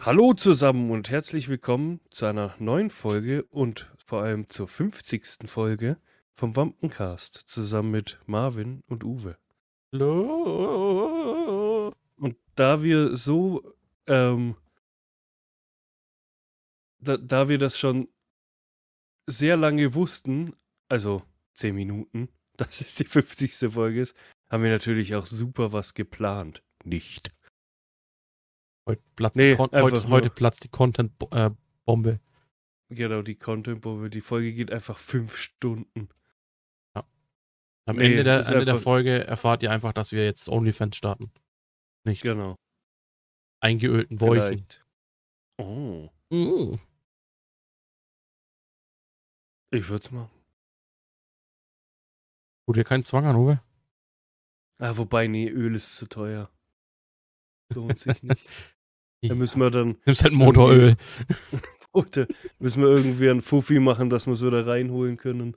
Hallo zusammen und herzlich willkommen zu einer neuen Folge und vor allem zur 50. Folge vom Wampencast zusammen mit Marvin und Uwe. Hallo. Und da wir so, ähm, da, da wir das schon sehr lange wussten, also 10 Minuten, dass es die 50. Folge ist, haben wir natürlich auch super was geplant. Nicht. Heute platzt, Nee, die, heute, heute platzt die Content-Bombe. Genau, die Content-Bombe. Die Folge geht einfach fünf Stunden. Am Nee, Ende, der, Ende der Folge erfahrt ihr einfach, dass wir jetzt OnlyFans starten. Nicht Genau. eingeölten Bäuchen. Oh. Mm. Ich würde es machen. Tut dir keinen Zwang an, Uwe? Ah, wobei, nee, Öl ist zu teuer. Lohnt sich nicht. Da müssen wir dann, Nimmst halt Motoröl. oder müssen wir irgendwie einen Fuffi machen, dass wir es wieder reinholen können.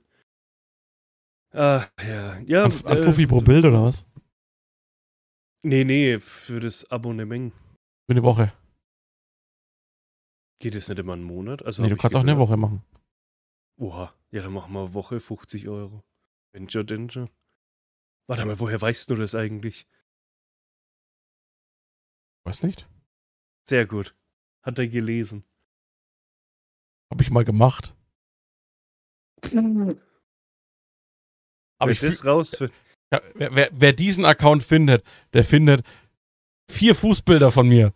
Ah, ja. Ja, An, an äh, Fuffi pro Bild oder was? Nee, nee, für das Abonnement. Für eine Woche. Geht es nicht immer einen Monat? Also Nee, du kannst auch eine. Woche machen. Oha, ja, dann machen wir Woche 50 Euro. Danger, Danger. Warte mal, woher weißt du das eigentlich? Weiß nicht. Sehr gut. Hat er gelesen. Hab ich mal gemacht. Aber Wer ich das rausfindet. ja, wer, wer, wer diesen Account findet, der findet vier Fußbilder von mir.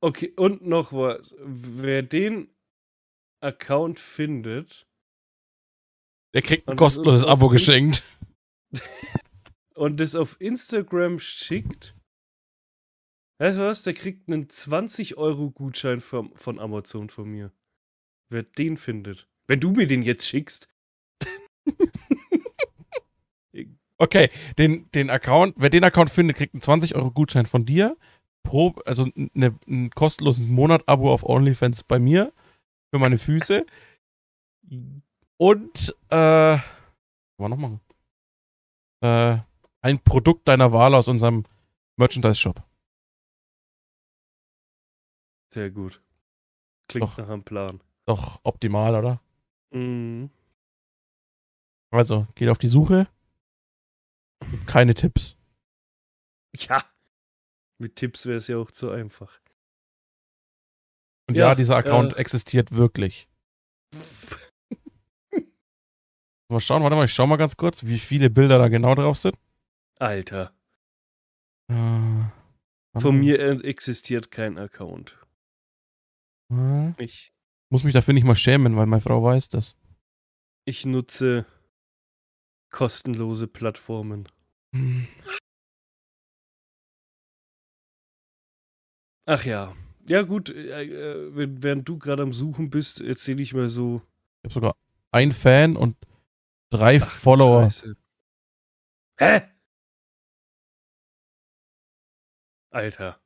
Okay, und noch was. Wer den Account findet Der kriegt ein kostenloses Abo geschenkt. und das auf Instagram schickt, weißt du was? Der kriegt einen 20-Euro-Gutschein von, von Amazon von mir. Wer den findet. Wenn du mir den jetzt schickst. Okay, den, den Account, wer den Account findet, kriegt einen 20 Euro Gutschein von dir. Pro, also ne, ein kostenloses Monat-Abo auf OnlyFans bei mir. Für meine Füße. Und, äh, was noch machen? Äh, ein Produkt deiner Wahl aus unserem Merchandise-Shop. Sehr gut. Klingt Doch. nach einem Plan. Doch optimal, oder? Mhm. Also, geht auf die Suche. Gibt Keine Tipps. Ja. Mit Tipps wäre es ja auch zu einfach. Und ja, Ja, dieser Account äh, existiert wirklich. Mal schauen, warte mal, ich schau mal ganz kurz, wie viele Bilder da genau drauf sind. Alter. Äh, Von mir äh, existiert kein Account. Äh, Ich, muss mich dafür nicht mal schämen, weil meine Frau weiß das. ich nutze kostenlose Plattformen. Hm. Ach ja. Ja, gut, äh, äh, während du gerade am Suchen bist, erzähle ich mal so. Ich habe sogar einen Fan und drei Ach, Follower. Scheiße. Hä? Alter.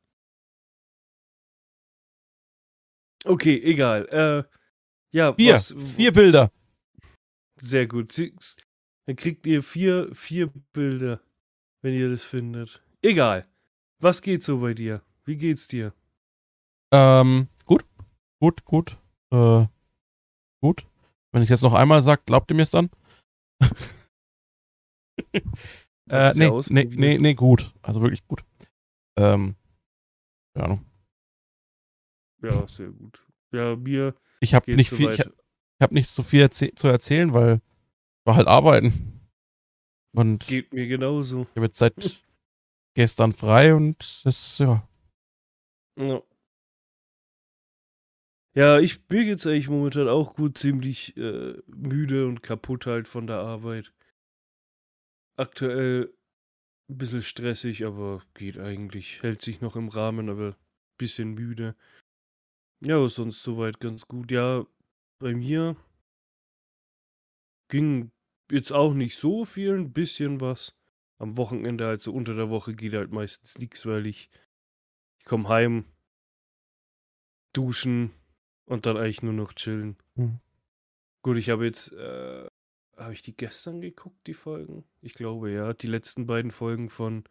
Okay, egal. Äh, ja, Vier, was, vier Bilder. Sehr gut. Dann kriegt ihr vier, vier Bilder, wenn ihr das findet. Egal. Was geht so bei dir? Wie geht's dir? Ähm, gut, gut, gut, äh, gut. Wenn ich jetzt noch einmal sage, glaubt ihr mir es dann? äh, nee, nee, nee, nee, gut. Also wirklich gut. Ähm, keine Ahnung. Ja, sehr gut. Ja, mir Ich habe nicht viel, ich, soweit. ich habe nicht so viel zu erzählen, weil ich war halt arbeiten. Und ich Geht mir genauso. habe jetzt seit gestern frei und das, ja. Ja. Ja, ich mir geht's eigentlich momentan auch gut, ziemlich äh, müde und kaputt halt von der Arbeit. Aktuell ein bisschen stressig, aber geht eigentlich. Hält sich noch im Rahmen, aber ein bisschen müde. Ja, aber sonst soweit ganz gut. Ja, bei mir ging jetzt auch nicht so viel, ein bisschen was. Am Wochenende, also unter der Woche, geht halt meistens nichts, weil ich, ich komme heim, duschen und dann eigentlich nur noch chillen. Mhm. Gut, ich habe jetzt, äh, habe ich die gestern geguckt, die Folgen? Ich glaube, ja. Die letzten beiden Folgen von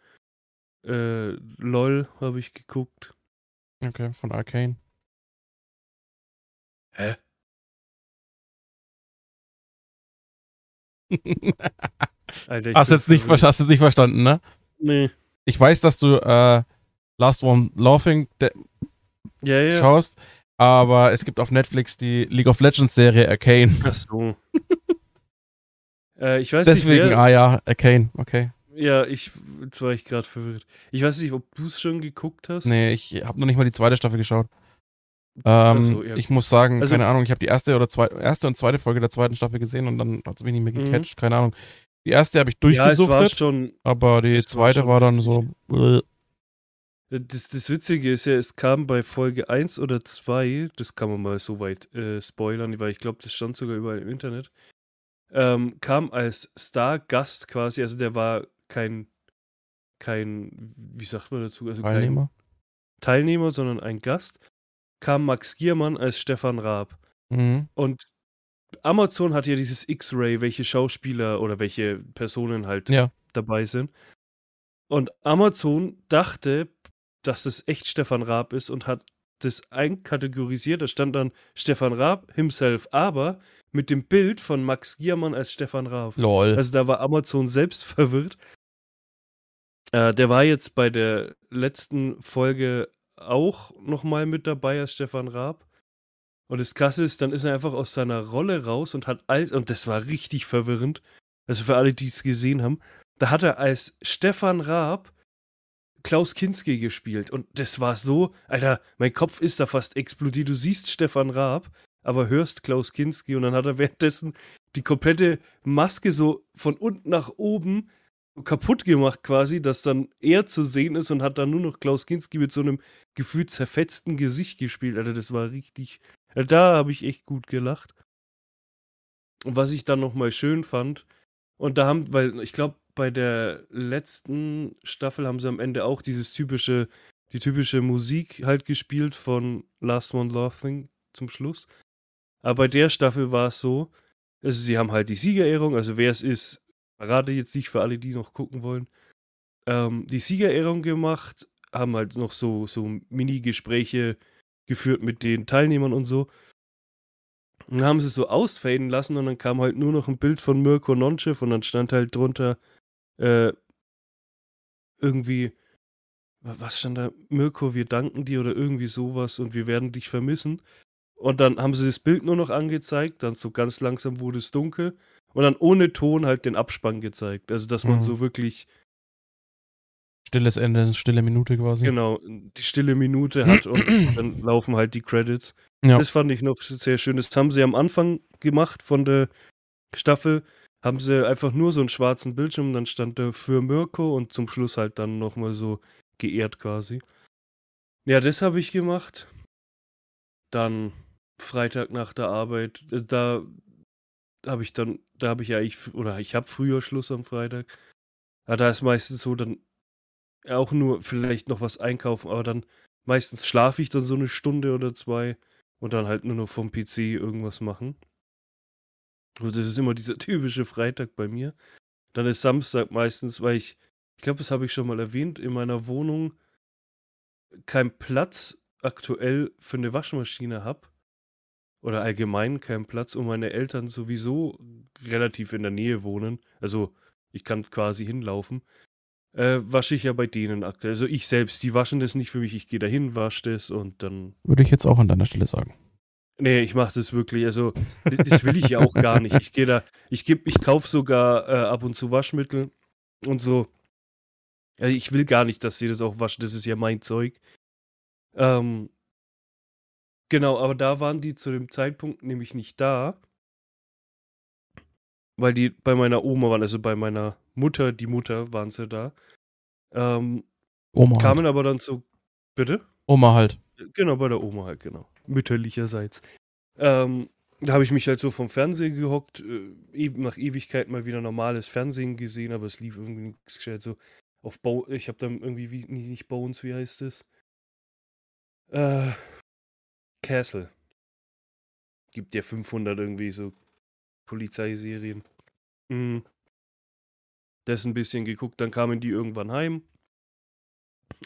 äh, LOL habe ich geguckt. Okay, von Arcane. Hä? Alter, hast, jetzt nicht, hast jetzt nicht verstanden, ne? Nee. Ich weiß, dass du äh, Last One Laughing Ja, ja. schaust, aber es gibt auf Netflix die League of Legends Serie Arcane. Ach so. äh, ich weiß Deswegen, nicht, wer, ah ja, Arcane, okay. Ja, ich, jetzt war ich gerade verwirrt. Ich weiß nicht, ob du es schon geguckt hast. Nee, ich habe noch nicht mal die zweite Staffel geschaut. Ähm, so, ja. Ich muss sagen, Also- keine Ahnung, ich habe die erste oder zwei, erste und zweite Folge der zweiten Staffel gesehen und dann hat es mich nicht mehr Mhm. gecatcht, keine Ahnung. Die erste habe ich Ja, es war durchgesuchtet, schon. aber die war zweite schon war, dann so. Bläh. Das, das Witzige ist ja, es kam bei Folge 1 oder 2, das kann man mal so weit äh, spoilern, weil ich glaube, das stand sogar überall im Internet, ähm, kam als Star-Gast quasi, also der war kein, kein, wie sagt man dazu, also kein Teilnehmer. Teilnehmer, sondern ein Gast, kam Max Giermann als Stefan Raab. Mhm. Und Amazon hat ja dieses X-Ray, welche Schauspieler oder welche Personen halt Ja. dabei sind. Und Amazon dachte, dass das echt Stefan Raab ist und hat das einkategorisiert. Da stand dann Stefan Raab himself, aber mit dem Bild von Max Giermann als Stefan Raab. Lol. Also da war Amazon selbst verwirrt. Äh, der war jetzt bei der letzten Folge auch nochmal mit dabei als Stefan Raab. Und das Krasse ist, dann ist er einfach aus seiner Rolle raus und hat all, und das war richtig verwirrend, also für alle, die es gesehen haben, da hat er als Stefan Raab Klaus Kinski gespielt. Und das war so, Alter, mein Kopf ist da fast explodiert. Du siehst Stefan Raab, aber hörst Klaus Kinski und dann hat er währenddessen die komplette Maske so von unten nach oben kaputt gemacht quasi, dass dann er zu sehen ist und hat dann nur noch Klaus Kinski mit so einem gefühlt zerfetzten Gesicht gespielt. Alter, das war richtig, äh, da habe ich echt gut gelacht. Und was ich dann nochmal schön fand, und da haben, weil ich glaube, bei der letzten Staffel haben sie am Ende auch dieses typische, die typische Musik halt gespielt von Last One Laughing zum Schluss. Aber bei der Staffel war es so, also sie haben halt die Siegerehrung, also wer es ist, verrate jetzt nicht für alle, die noch gucken wollen. Ähm, die Siegerehrung gemacht, haben halt noch so, so Mini-Gespräche geführt mit den Teilnehmern und so. Dann haben sie es so ausfaden lassen und dann kam halt nur noch ein Bild von Mirko Nonchev und dann stand halt drunter äh, irgendwie, wa- was stand da? Mirko, wir danken dir oder irgendwie sowas und wir werden dich vermissen. Und dann haben sie das Bild nur noch angezeigt, dann so ganz langsam wurde es dunkel und dann ohne Ton halt den Abspann gezeigt. Also, dass man Mhm. so wirklich, Stilles Ende, stille Minute quasi. genau, die stille Minute hat und dann laufen halt die Credits. Ja. Das fand ich noch sehr schön. Das haben sie am Anfang gemacht von der Staffel. Haben sie einfach nur so einen schwarzen Bildschirm, dann stand da für Mirko und zum Schluss halt dann nochmal so geehrt quasi. Ja, das habe ich gemacht. Dann Freitag nach der Arbeit, äh, da habe ich dann, da habe ich ja eigentlich, oder ich habe früher Schluss am Freitag. Ja, da ist meistens so dann auch nur vielleicht noch was einkaufen, aber dann meistens schlafe ich dann so eine Stunde oder zwei und dann halt nur noch vom PC irgendwas machen. Also das ist immer dieser typische Freitag bei mir. Dann ist Samstag meistens, weil ich, ich glaube, das habe ich schon mal erwähnt, in meiner Wohnung kein Platz aktuell für eine Waschmaschine habe. Oder allgemein keinen Platz und meine Eltern sowieso relativ in der Nähe wohnen. Also ich kann quasi hinlaufen. Äh, wasche ich ja bei denen aktuell. Also ich selbst, die waschen das nicht für mich. Ich gehe dahin, wasche das und dann Würde ich jetzt auch an deiner Stelle sagen. Nee, ich mache das wirklich. Also, das will ich ja auch gar nicht. Ich gehe da, ich gebe, ich kaufe sogar äh, ab und zu Waschmittel und so. Ja, ich will gar nicht, dass sie das auch waschen. Das ist ja mein Zeug. Ähm, genau, aber da waren die zu dem Zeitpunkt nämlich nicht da. Weil die bei meiner Oma waren, also bei meiner Mutter, die Mutter, waren sie da. Ähm, Oma kamen halt. aber dann so. Bitte? Oma halt. Genau, bei der Oma halt, genau. Mütterlicherseits. Ähm, da habe ich mich halt so vom Fernsehen gehockt, äh, nach Ewigkeit mal wieder normales Fernsehen gesehen, aber es lief irgendwie nichts gescheit. So auf Bo ich habe dann irgendwie, wie, nicht, nicht Bones, wie heißt es? Äh, Castle. Gibt ja 500 irgendwie so Polizeiserien. Mhm. Das ein bisschen geguckt, dann kamen die irgendwann heim.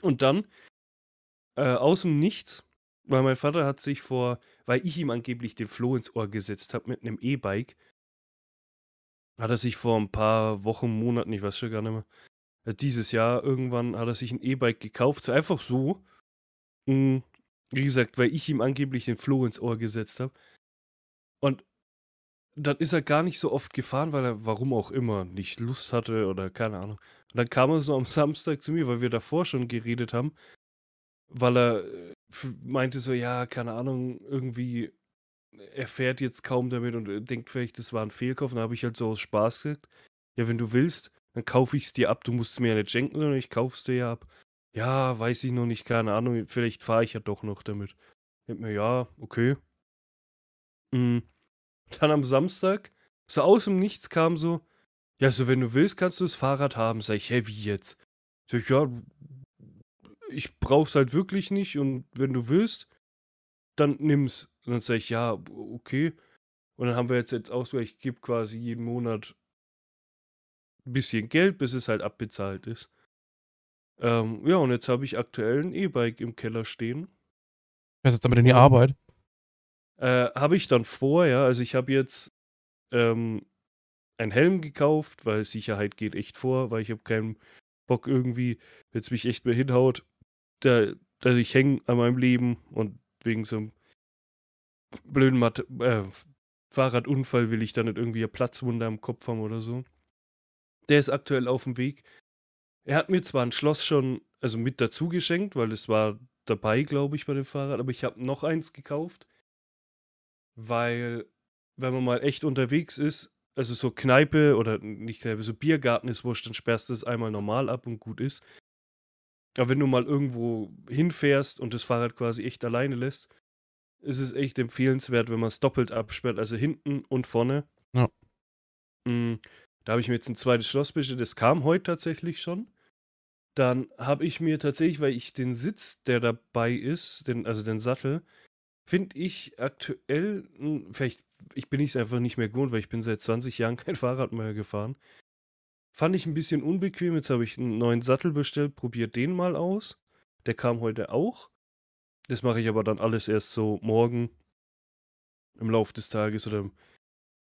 Und dann Äh, aus dem Nichts, weil mein Vater hat sich vor, weil ich ihm angeblich den Floh ins Ohr gesetzt habe mit einem E-Bike, hat er sich vor ein paar Wochen, Monaten, ich weiß schon gar nicht mehr, äh, dieses Jahr irgendwann hat er sich ein E-Bike gekauft, so einfach so. Mm, wie gesagt, weil ich ihm angeblich den Floh ins Ohr gesetzt habe. Und dann ist er gar nicht so oft gefahren, weil er, warum auch immer, nicht Lust hatte oder keine Ahnung. Und dann kam er so am Samstag zu mir, weil wir davor schon geredet haben, weil er äh, meinte so, ja, keine Ahnung, irgendwie, er fährt jetzt kaum damit und äh, denkt vielleicht, das war ein Fehlkauf. Und dann habe ich halt so aus Spaß gesagt, ja, wenn du willst, dann kaufe ich es dir ab. Du musst es mir ja nicht schenken, sondern ich kaufe es dir ja ab. Ja, weiß ich noch nicht, keine Ahnung, vielleicht fahre ich ja doch noch damit. Denkt mir, ja, okay. Mm. Dann am Samstag, so aus dem Nichts kam so, ja, so wenn du willst, kannst du das Fahrrad haben. Sag ich, hä, wie jetzt? Sag ich, ja, ich brauch's halt wirklich nicht und wenn du willst, dann nimm's. Und dann sag ich, ja, okay. Und dann haben wir jetzt jetzt auch so, ich gebe quasi jeden Monat ein bisschen Geld, bis es halt abbezahlt ist. Ähm, ja, und jetzt habe ich aktuell ein E-Bike im Keller stehen. Fährst jetzt damit in die Arbeit? Äh, habe ich dann vor, ja. Also ich habe jetzt ähm, einen Helm gekauft, weil Sicherheit geht echt vor, weil ich habe keinen Bock irgendwie, wenn es mich echt mehr hinhaut, da, also ich hänge an meinem Leben und wegen so einem blöden Mat äh, Fahrradunfall will ich da nicht irgendwie eine Platzwunde am Kopf haben oder so. Der ist aktuell auf dem Weg. Er hat mir zwar ein Schloss schon, also mit dazu geschenkt, weil es war dabei, glaube ich, bei dem Fahrrad, aber ich habe noch eins gekauft, weil, wenn man mal echt unterwegs ist, also so Kneipe oder nicht Kneipe, so Biergarten ist wurscht, dann sperrst du es einmal normal ab und gut ist. Aber wenn du mal irgendwo hinfährst und das Fahrrad quasi echt alleine lässt, ist es echt empfehlenswert, wenn man es doppelt absperrt, also hinten und vorne. Ja. Mm, da habe ich mir jetzt ein zweites Schloss bestellt, das kam heute tatsächlich schon. Dann habe ich mir tatsächlich, weil ich den Sitz, der dabei ist, den, also den Sattel, finde ich aktuell, hm, vielleicht, ich bin es einfach nicht mehr gewohnt, weil ich bin seit 20 Jahren kein Fahrrad mehr gefahren. Fand ich ein bisschen unbequem. Jetzt habe ich einen neuen Sattel bestellt, probiert den mal aus. Der kam heute auch. Das mache ich aber dann alles erst so morgen im Lauf des Tages oder im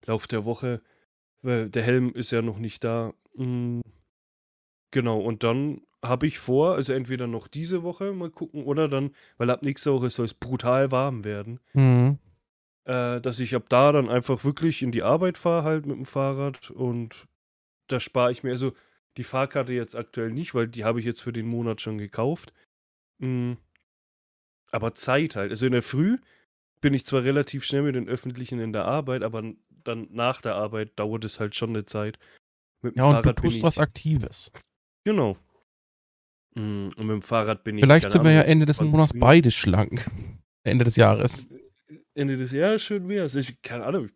Lauf der Woche. Weil der Helm ist ja noch nicht da. Mm, Genau, und dann habe ich vor, also entweder noch diese Woche mal gucken oder dann, weil ab nächster Woche soll es brutal warm werden, Mhm. äh, dass ich ab da dann einfach wirklich in die Arbeit fahre halt mit dem Fahrrad und da spare ich mir, also die Fahrkarte jetzt aktuell nicht, weil die habe ich jetzt für den Monat schon gekauft. Mm, Aber Zeit halt. Also in der Früh bin ich zwar relativ schnell mit den Öffentlichen in der Arbeit, aber dann nach der Arbeit dauert es halt schon eine Zeit. Mit dem Ja, und du Fahrrad tust was Aktives. Genau. Mm, Und mit dem Fahrrad bin ich. Vielleicht sind wir ja Ende des 20 Monats beide schlank. Ende des Jahres. Ende des Jahres schön wär's. Ich, keine Ahnung.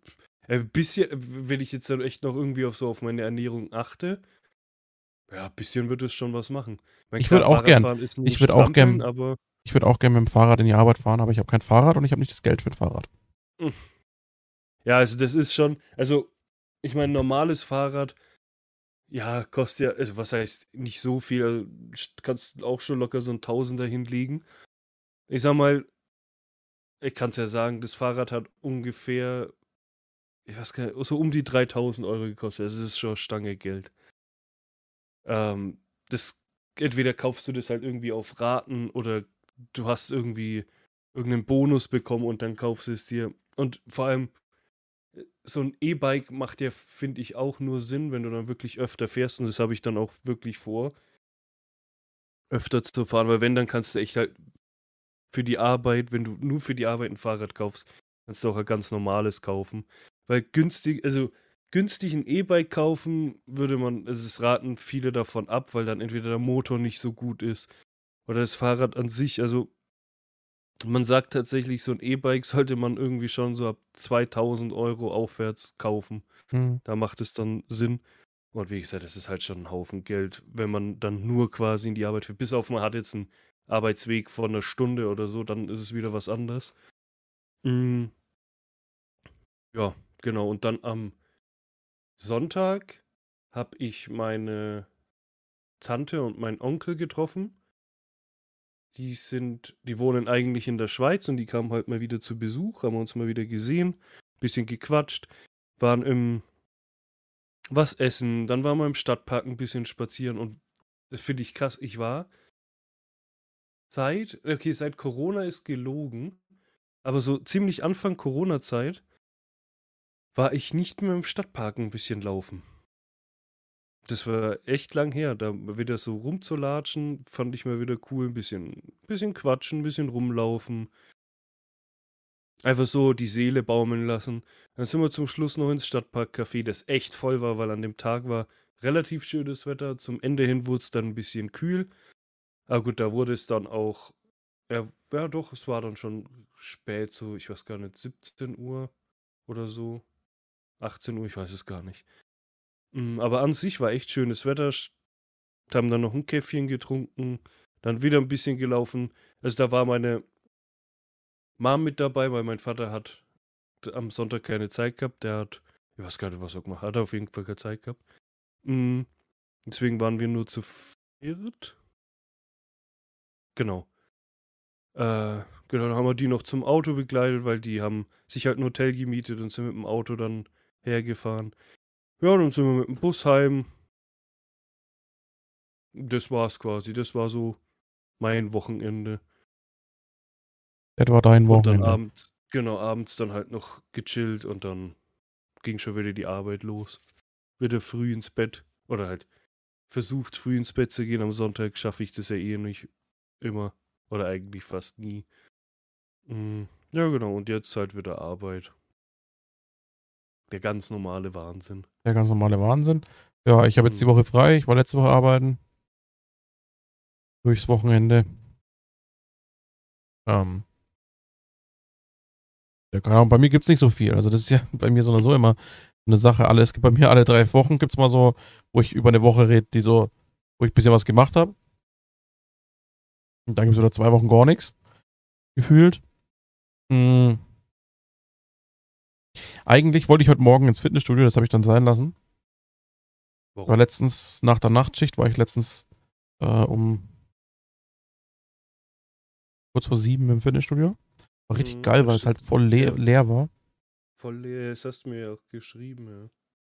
Ein bisschen, wenn ich jetzt dann echt noch irgendwie auf so auf meine Ernährung achte, ja, ein bisschen wird es schon was machen. Mein, Ich klar, würd auch gern- ich würd auch gern- Aber Ich würde auch gerne mit dem Fahrrad in die Arbeit fahren, aber ich habe kein Fahrrad und ich habe nicht das Geld für ein Fahrrad. ja, also das ist schon, also ich meine, normales Fahrrad, ja, kostet ja, also was heißt nicht so viel, also st- kannst auch schon locker so ein Tausender hinlegen. Ich sag mal, ich kann es ja sagen, das Fahrrad hat ungefähr, ich weiß gar nicht, so um die 3000 Euro gekostet. Das ist schon Stange Geld. Ähm, das, entweder kaufst du das halt irgendwie auf Raten oder du hast irgendwie irgendeinen Bonus bekommen und dann kaufst du es dir. Und vor allem, so ein E-Bike macht ja, finde ich, auch nur Sinn, wenn du dann wirklich öfter fährst. Und das habe ich dann auch wirklich vor, öfter zu fahren. Weil wenn, dann kannst du echt halt für die Arbeit, wenn du nur für die Arbeit ein Fahrrad kaufst, kannst du auch ein ganz normales kaufen. Weil günstig, also günstig ein E-Bike kaufen, würde man, also es raten viele davon ab, weil dann entweder der Motor nicht so gut ist oder das Fahrrad an sich, also man sagt tatsächlich, so ein E-Bike sollte man irgendwie schon so ab 2000 Euro aufwärts kaufen. Hm. Da macht es dann Sinn. Und wie gesagt, das ist halt schon ein Haufen Geld, wenn man dann nur quasi in die Arbeit fährt. Bis auf man hat jetzt einen Arbeitsweg von einer Stunde oder so, dann ist es wieder was anderes. Mm. Ja, genau. Und dann am Sonntag habe ich meine Tante und meinen Onkel getroffen. Die sind, die wohnen eigentlich in der Schweiz und die kamen halt mal wieder zu Besuch, haben uns mal wieder gesehen, bisschen gequatscht, waren im was essen, dann waren wir im Stadtpark ein bisschen spazieren und das finde ich krass. Ich war seit, okay, seit Corona ist gelogen, aber so ziemlich Anfang Corona-Zeit war ich nicht mehr im Stadtpark ein bisschen laufen. Das war echt lang her. Da wieder so rumzulatschen, fand ich mal wieder cool. Ein bisschen, bisschen quatschen, ein bisschen rumlaufen. Einfach so die Seele baumeln lassen. Dann sind wir zum Schluss noch ins Stadtparkcafé, das echt voll war, weil an dem Tag war relativ schönes Wetter. Zum Ende hin wurde es dann ein bisschen kühl. Aber gut, da wurde es dann auch. Ja, ja, doch, es war dann schon spät, so, ich weiß gar nicht, 17 Uhr oder so. 18 Uhr, ich weiß es gar nicht. Mm, aber an sich war echt schönes Wetter. Haben dann noch ein Käffchen getrunken, dann wieder ein bisschen gelaufen. Also da war meine Mom mit dabei, weil mein Vater hat am Sonntag keine Zeit gehabt. Der hat, ich weiß gar nicht, was er gemacht hat, auf jeden Fall keine Zeit gehabt. Mhm. Deswegen waren wir nur zu viert. Genau. Äh, genau, dann haben wir die noch zum Auto begleitet, weil die haben sich halt ein Hotel gemietet und sind mit dem Auto dann hergefahren. Ja, dann sind wir mit dem Bus heim. Das war's quasi. Das war so mein Wochenende. Das war dein Wochenende. Und dann abends, genau, abends dann halt noch gechillt und dann ging schon wieder die Arbeit los. Wieder früh ins Bett. Oder halt versucht früh ins Bett zu gehen. Am Sonntag schaffe ich das ja eh nicht immer. Oder eigentlich fast nie. Mm, ja, genau. Und jetzt halt wieder Arbeit. Der ganz normale Wahnsinn. Der ganz normale Wahnsinn. Ja, ich habe jetzt die mhm. Woche frei. Ich war letzte Woche arbeiten. Durchs Wochenende. Ähm. Ja, genau. Bei mir gibt es nicht so viel. Also, das ist ja bei mir so oder so immer eine Sache. Alle, es gibt bei mir alle drei Wochen gibt es mal so, wo ich über eine Woche rede, die so, wo ich ein bisschen was gemacht habe. Und dann gibt es wieder zwei Wochen gar nichts. Gefühlt. Mhm. Eigentlich wollte ich heute Morgen ins Fitnessstudio, das habe ich dann sein lassen. Warum? War letztens nach der Nachtschicht, war ich letztens äh, um kurz vor sieben im Fitnessstudio. War richtig mhm, geil, weil es halt voll leer, leer war. Voll leer, das hast du mir ja auch geschrieben,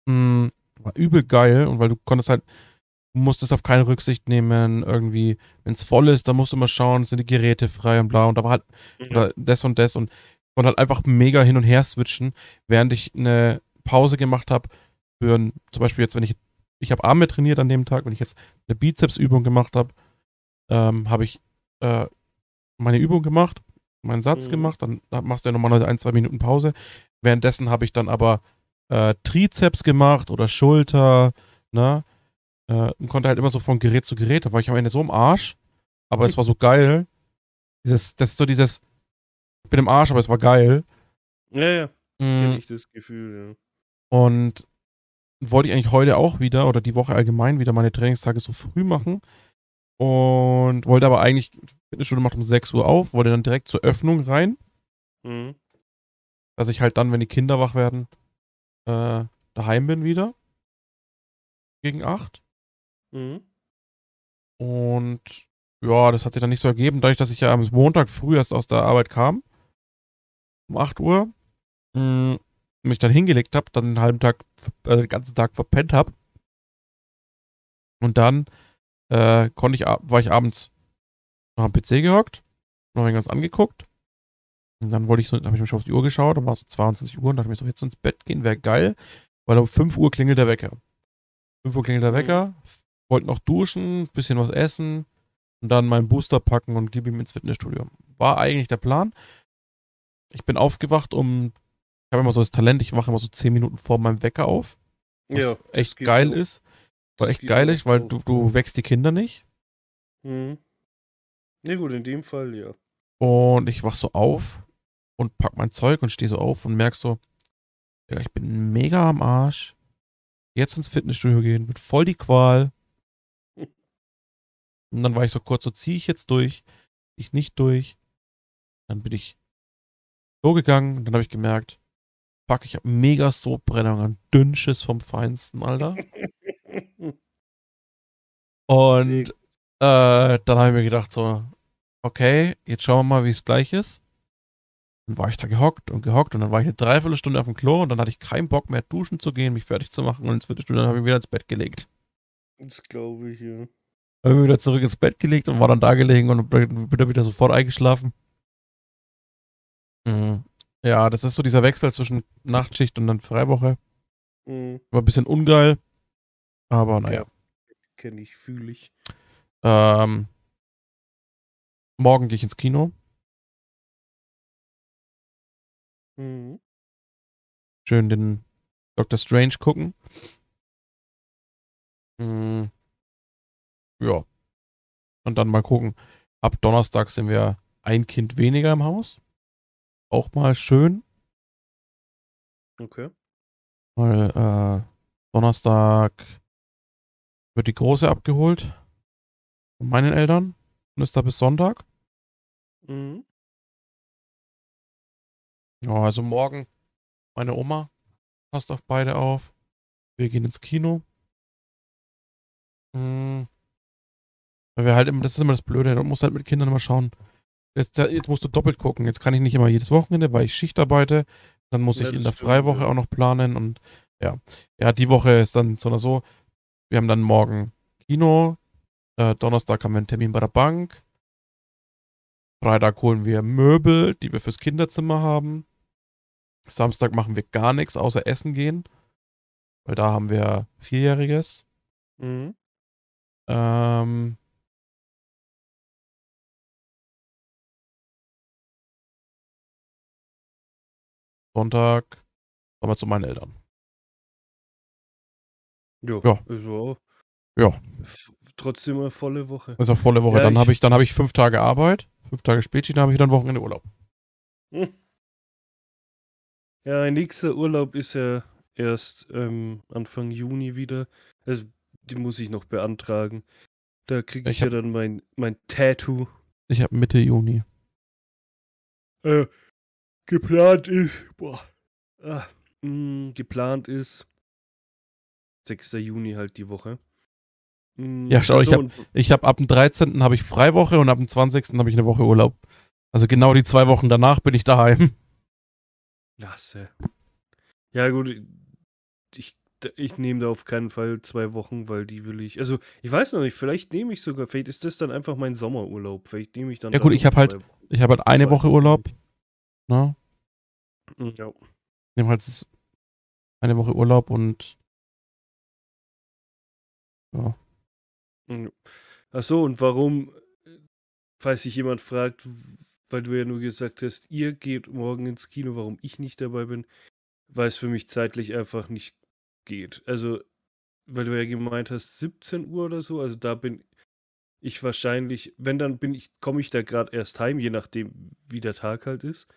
ja. Mm, war übel geil und weil du konntest halt, du musstest auf keine Rücksicht nehmen, irgendwie, wenn es voll ist, dann musst du mal schauen, sind die Geräte frei und bla und da war halt mhm. das und das und und halt einfach mega hin und her switchen, während ich eine Pause gemacht habe für ein, zum Beispiel jetzt, wenn ich, ich habe Arme trainiert an dem Tag, wenn ich jetzt eine Bizepsübung gemacht habe, ähm, habe ich äh, meine Übung gemacht, meinen Satz mhm. gemacht, dann machst du ja normalerweise ein, zwei Minuten Pause. Währenddessen habe ich dann aber äh, Trizeps gemacht oder Schulter, ne? Äh, und konnte halt immer so von Gerät zu Gerät, da war ich am Ende so im Arsch, aber es war so geil. Dieses, das ist so dieses, ich bin im Arsch, aber es war geil. Ja, ja. Mhm. Ich das Gefühl, ja. Und wollte ich eigentlich heute auch wieder oder die Woche allgemein wieder meine Trainingstage so früh machen. Und wollte aber eigentlich, Fitnessstudio macht um 6 Uhr auf, wollte dann direkt zur Öffnung rein. Mhm. Dass ich halt dann, wenn die Kinder wach werden, äh, daheim bin wieder. Gegen 8. Mhm. Und ja, das hat sich dann nicht so ergeben, dadurch, dass ich ja am Montag früh erst aus der Arbeit kam um 8 Uhr, mh, mm, mich dann hingelegt habe, dann den halben Tag, äh, den ganzen Tag verpennt habe. Und dann äh, konnte ich, war ich abends noch am PC gehockt, noch ganz angeguckt. Und dann wollte ich so, habe ich mich auf die Uhr geschaut, dann war es so 22 Uhr und dachte mir so, jetzt ins Bett gehen wäre geil, weil um 5 Uhr klingelt der Wecker. 5 Uhr klingelt der Wecker, wollte noch duschen, bisschen was essen und dann meinen Booster packen und gebe ihm ins Fitnessstudio. War eigentlich der Plan ich bin aufgewacht um, ich habe immer so das Talent, ich wache immer so 10 Minuten vor meinem Wecker auf. Was ja, echt geil auch. ist. War echt geil ist, weil du, du wächst die Kinder nicht. Mhm. Ne, gut, in dem Fall ja. Und ich wach so auf und pack mein Zeug und stehe so auf und merk so, ja, ich bin mega am Arsch. Jetzt ins Fitnessstudio gehen, wird voll die Qual. Und dann war ich so kurz, so ziehe ich jetzt durch, ich nicht durch. Dann bin ich so gegangen und dann habe ich gemerkt, fuck, ich habe mega Sodbrennung an Dünnschiss vom Feinsten, Alter. und äh, dann habe ich mir gedacht, so, okay, jetzt schauen wir mal, wie es gleich ist. Dann war ich da gehockt und gehockt und dann war ich eine Dreiviertelstunde auf dem Klo und dann hatte ich keinen Bock mehr duschen zu gehen, mich fertig zu machen und ins Viertelstunde habe ich mich wieder ins Bett gelegt. Das glaube ich, ja. Habe mich wieder zurück ins Bett gelegt und war dann da gelegen und bin dann wieder sofort eingeschlafen. Mhm. Ja, das ist so dieser Wechsel zwischen Nachtschicht und dann Freiwoche. Mhm. War ein bisschen ungeil. Aber naja. Kenne ich, fühle ich. Ähm, morgen gehe ich ins Kino. Mhm. Schön den Dr. Strange gucken. Mhm. Ja. Und dann mal gucken. Ab Donnerstag sind wir ein Kind weniger im Haus. Auch mal schön. Okay. Weil äh, Donnerstag wird die Große abgeholt von meinen Eltern und ist da bis Sonntag. Mhm. Ja, also morgen meine Oma passt auf beide auf. Wir gehen ins Kino. Mhm. Weil wir halt immer, das ist immer das Blöde, du musst halt mit Kindern immer schauen. Jetzt, jetzt musst du doppelt gucken. Jetzt kann ich nicht immer jedes Wochenende, weil ich Schicht arbeite. Dann muss Ja, ich in der stimmt, Freiwoche ja. auch noch planen und ja. Ja, die Woche ist dann so oder so. Wir haben dann morgen Kino. Äh, Donnerstag haben wir einen Termin bei der Bank. Freitag holen wir Möbel, die wir fürs Kinderzimmer haben. Samstag machen wir gar nichts außer essen gehen. Weil da haben wir Vierjähriges. Mhm. Ähm, Sonntag fahren wir zu meinen Eltern. Jo. Ja. Also, Ja. Trotzdem eine volle Woche. Das ist auch volle Woche. Ja, dann habe ich, dann habe ich fünf Tage Arbeit, fünf Tage Spätschicht, dann habe ich dann Wochenende Urlaub. Hm. Ja, mein nächster Urlaub ist ja erst ähm, Anfang Juni wieder. Also, die muss ich noch beantragen. Da kriege ich Ich ja hab- dann mein, mein Tattoo. Ich habe Mitte Juni. Äh, geplant ist, boah, ah, mh, geplant ist 6. Juni halt die Woche. Mm, Ja, schau, ich so, hab- und- Ich habe ab dem 13. habe ich Freiwoche und ab dem 20. habe ich eine Woche Urlaub. Also genau die zwei Wochen danach bin ich daheim. Lasse. Ja, gut. Ich, ich nehme da auf keinen Fall zwei Wochen, weil die will ich. Also, ich weiß noch nicht, vielleicht nehme ich sogar, vielleicht ist das dann einfach mein Sommerurlaub. Vielleicht nehme ich dann. Ja gut, ich hab zwei halt-. Ich habe halt eine Woche Urlaub. nicht. Ne? Mm, Ja. Nehme halt eine Woche Urlaub und ja. Mm. Ach so, und warum, falls sich jemand fragt, weil du ja nur gesagt hast, ihr geht morgen ins Kino, warum ich nicht dabei bin, weil es für mich zeitlich einfach nicht geht. Also, weil du ja gemeint hast, 17 Uhr oder so, also da bin ich wahrscheinlich, wenn dann bin ich, komme ich da gerade erst heim, je nachdem, wie der Tag halt ist.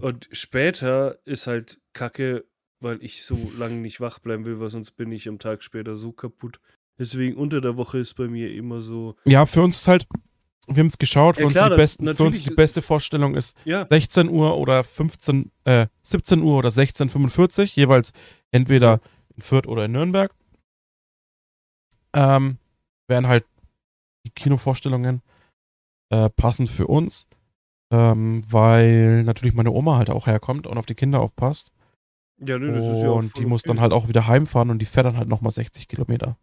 Und später ist halt Kacke, weil ich so lange nicht wach bleiben will, weil sonst bin ich am Tag später so kaputt. Deswegen unter der Woche ist bei mir immer so. Ja, für uns ist halt, wir haben es geschaut, für, Ja, uns klar, die das- besten, für uns die beste Vorstellung ist Ja, 16 Uhr oder 15, äh, 17 Uhr oder 16.45 jeweils entweder in Fürth oder in Nürnberg. Ähm, wären halt die Kinovorstellungen äh, passend für uns, ähm, weil natürlich meine Oma halt auch herkommt und auf die Kinder aufpasst. ja, nö, das ist ja auch und die muss dann halt auch wieder heimfahren und die fährt dann halt nochmal 60 Kilometer.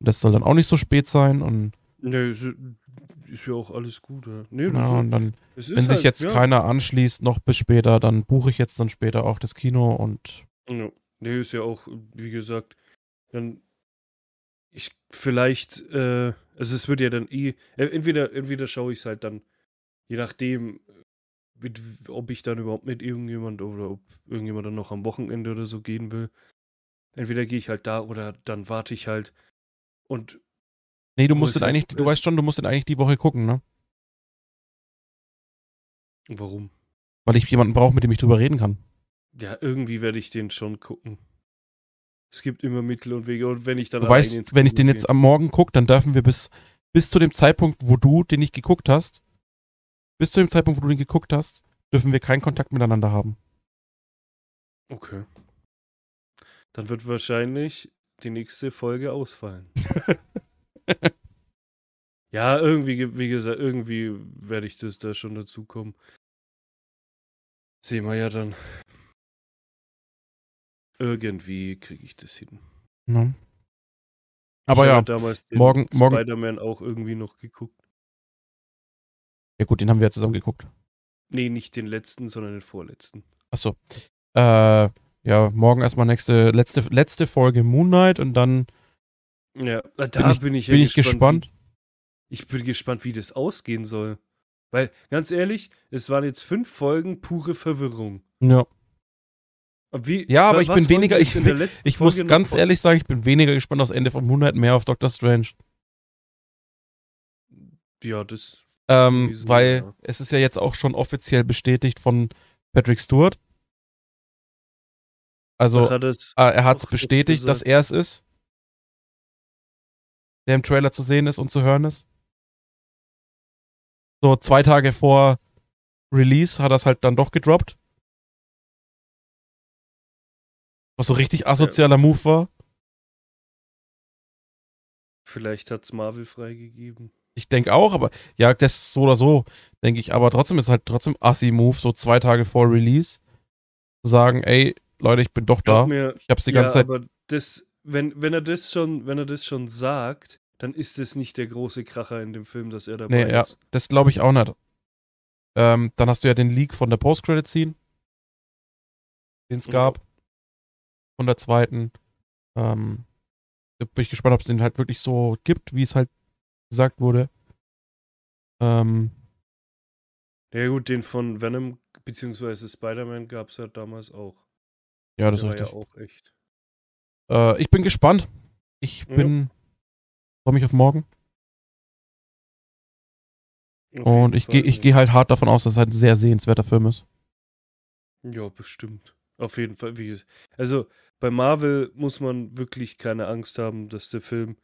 Und das soll dann auch nicht so spät sein und, Nee, ist, ist ja auch alles gut. Ja. Nee, das, ja, und dann, wenn sich halt, jetzt ja. keiner anschließt, noch bis später, dann buche ich jetzt dann später auch das Kino und Ja. Nee, ist ja auch, wie gesagt, dann. Ich vielleicht, äh, also es wird ja dann eh, äh, entweder, entweder schaue ich es halt dann, je nachdem, mit, ob ich dann überhaupt mit irgendjemand oder ob irgendjemand dann noch am Wochenende oder so gehen will. Entweder gehe ich halt da oder dann warte ich halt. Und Nee, du musst halt- eigentlich, du weißt schon, du musst eigentlich die Woche gucken, ne? warum? Weil ich jemanden brauche, mit dem ich drüber reden kann. Ja, irgendwie werde ich den schon gucken. Es gibt immer Mittel und Wege. Und wenn ich dann Du weißt, wenn ich den jetzt am Morgen gucke, dann dürfen wir bis, bis zu dem Zeitpunkt, wo du den nicht geguckt hast, bis zu dem Zeitpunkt, wo du den geguckt hast, dürfen wir keinen Kontakt miteinander haben. Okay. Dann wird wahrscheinlich die nächste Folge ausfallen. Ja, irgendwie, wie gesagt, irgendwie werde ich das da schon dazu kommen. Sehen wir ja dann. Irgendwie kriege ich das hin. Ne? Aber ich ja, damals morgen- morgen- Spider-Man auch irgendwie noch geguckt. Ja gut, den haben wir ja zusammen geguckt. Nee, nicht den letzten, sondern den vorletzten. Achso. Äh, ja, morgen erstmal nächste, letzte, letzte Folge Moon Knight und dann Ja, da Bin ich- bin ich, ja bin ich gespannt. Wie, ich bin gespannt, wie das ausgehen soll. Weil, ganz ehrlich, es waren jetzt fünf Folgen pure Verwirrung. Ja. Wie, Ja, aber ich bin weniger- ich- Ich muss Folge ganz ehrlich sagen, ich bin weniger gespannt aufs Ende von Moon Knight, mehr auf Doctor Strange. Ja, das. Ähm, Sowieso, weil ja. es ist ja jetzt auch schon offiziell bestätigt von Patrick Stewart. Also, hat äh, er hat es auch bestätigt, dass er es ist. Der im Trailer zu sehen ist und zu hören ist. So, zwei Tage vor Release hat er es halt dann doch gedroppt. Was so richtig asozialer Move war. vielleicht hat es Marvel freigegeben. Ich denke auch, aber ja, das so oder so, denke ich. Aber trotzdem ist es halt trotzdem Assi-Move, so zwei Tage vor Release, zu sagen, ey, Leute, ich bin doch da. Glaub mir, Ich hab's die ja, ganze Zeit. aber das, wenn, wenn er das schon, wenn er das schon sagt, dann ist es nicht der große Kracher in dem Film, dass er dabei Nee, ja, ist. das glaube ich auch nicht. Ähm, dann hast du ja den Leak von der Post-Credit-Scene, den es Ja. gab. Von der zweiten. Ähm, da bin ich gespannt, ob es den halt wirklich so gibt, wie es halt gesagt wurde. Ähm, Ja gut, den von Venom bzw. Spider-Man gab es ja damals auch. ja, das Der ist war richtig. ja auch echt. Äh, ich bin gespannt. Ich Ja. bin. Freue mich auf morgen. Auf Und ich gehe ich geh halt hart davon aus, dass es halt ein sehr sehenswerter Film ist. Ja, bestimmt. Auf jeden Fall. Also bei Marvel muss man wirklich keine Angst haben, dass der Film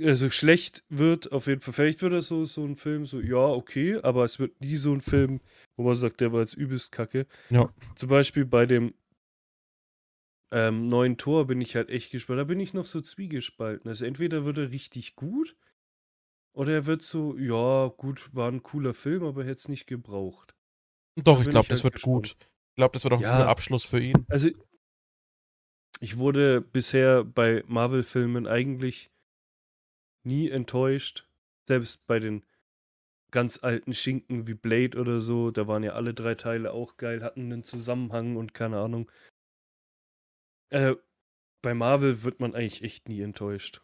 also schlecht wird. Auf jeden Fall. Vielleicht wird das so, so ein Film, so, ja, okay, aber es wird nie so ein Film, wo man sagt, der war jetzt übelst kacke. Ja. Zum Beispiel bei dem ähm, neuen Tor bin ich halt echt gespannt. Da bin ich noch so zwiegespalten. Also entweder wird er richtig gut oder er wird so, ja, gut, war ein cooler Film, aber hätte es nicht gebraucht. Doch, ich bin glaube, ich das halt wird gespannt. gut. Ich glaube, das wird auch ein Ja. guter Abschluss für ihn. Also, ich wurde bisher bei Marvel-Filmen eigentlich nie enttäuscht. Selbst bei den ganz alten Schinken wie Blade oder so, da waren ja alle drei Teile auch geil, hatten einen Zusammenhang und keine Ahnung. Äh, bei Marvel wird man eigentlich echt nie enttäuscht.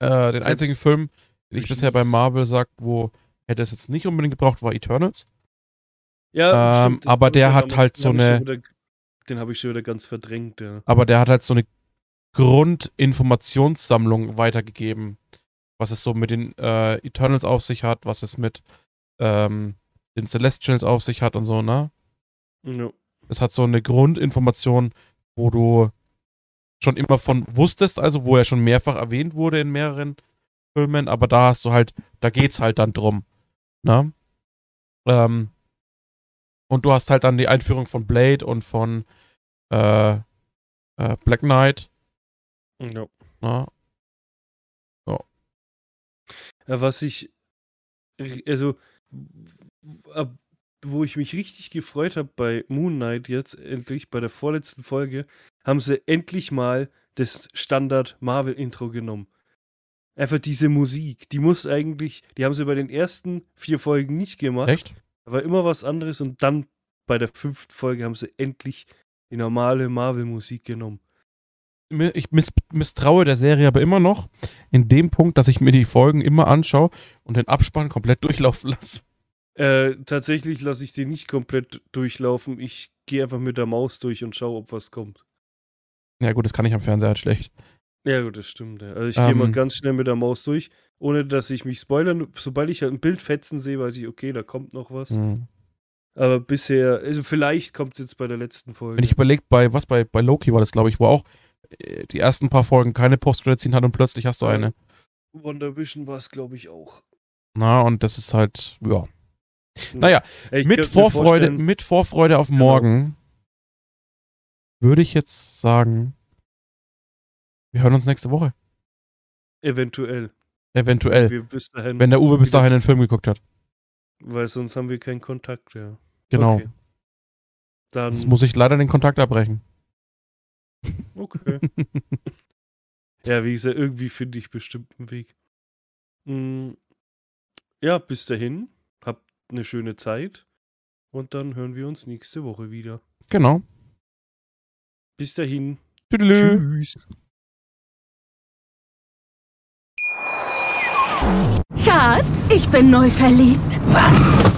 Äh, den einzigen Film, den ich bisher bei. Marvel sagt, wo hätte es jetzt nicht unbedingt gebraucht, war Eternals. Ja, Ähm, aber hab ich der hat halt so eine- Wieder, den habe ich schon wieder ganz verdrängt, ja. Aber der hat halt so eine Grundinformationssammlung weitergegeben, was es so mit den äh, Eternals auf sich hat, was es mit ähm, den Celestials auf sich hat und so, ne? ja. Es hat so eine Grundinformation, wo du schon immer von wusstest, also wo er schon mehrfach erwähnt wurde in mehreren Filmen, aber da hast du halt, da geht's halt dann drum. Ne? Ähm, und du hast halt dann die Einführung von Blade und von äh, äh, Black Knight. ja. Ne? Ja, was ich, also, ab, wo ich mich richtig gefreut habe bei Moon Knight jetzt, endlich bei der vorletzten Folge, haben sie endlich mal das Standard Marvel-Intro genommen. Einfach diese Musik, die muss eigentlich, die haben sie bei den ersten vier Folgen nicht gemacht, Echt? aber immer was anderes und dann bei der fünften Folge haben sie endlich die normale Marvel-Musik genommen. Ich miss misstraue der Serie aber immer noch in dem Punkt, dass ich mir die Folgen immer anschaue und den Abspann komplett durchlaufen lasse. Äh, tatsächlich lasse ich die nicht komplett durchlaufen. Ich gehe einfach mit der Maus durch und schaue, ob was kommt. Ja gut, das kann ich am Fernseher halt schlecht. Ja, gut, das stimmt. Ja. Also ich gehe Ähm. mal ganz schnell mit der Maus durch, ohne dass ich mich spoilern. Sobald ich halt ein Bild fetzen sehe, weiß ich, okay, da kommt noch was. Hm. Aber bisher, also vielleicht kommt es jetzt bei der letzten Folge. Wenn ich überlege, bei was, bei, bei Loki war das, glaube ich, wo auch die ersten paar Folgen keine post ziehen hat und plötzlich hast du Ja. eine. WandaVision war es, glaube ich, auch. Na, und das ist halt, ja. Naja, ich mit Vorfreude, Genau. mit Vorfreude auf morgen würde ich jetzt sagen, wir hören uns nächste Woche. Eventuell. Eventuell. Wir bis dahin, Wenn der Uwe bis dahin den Film geguckt hat. weil sonst haben wir keinen Kontakt, ja. Genau. Okay. Dann, Jetzt muss ich leider den Kontakt abbrechen. Okay. ja, wie gesagt, irgendwie finde ich bestimmt einen Weg. Mm, Ja, bis dahin. Habt eine schöne Zeit. Und dann hören wir uns nächste Woche wieder. Genau. Bis dahin. Tüdelü. Tschüss. Schatz, ich bin neu verliebt. Was?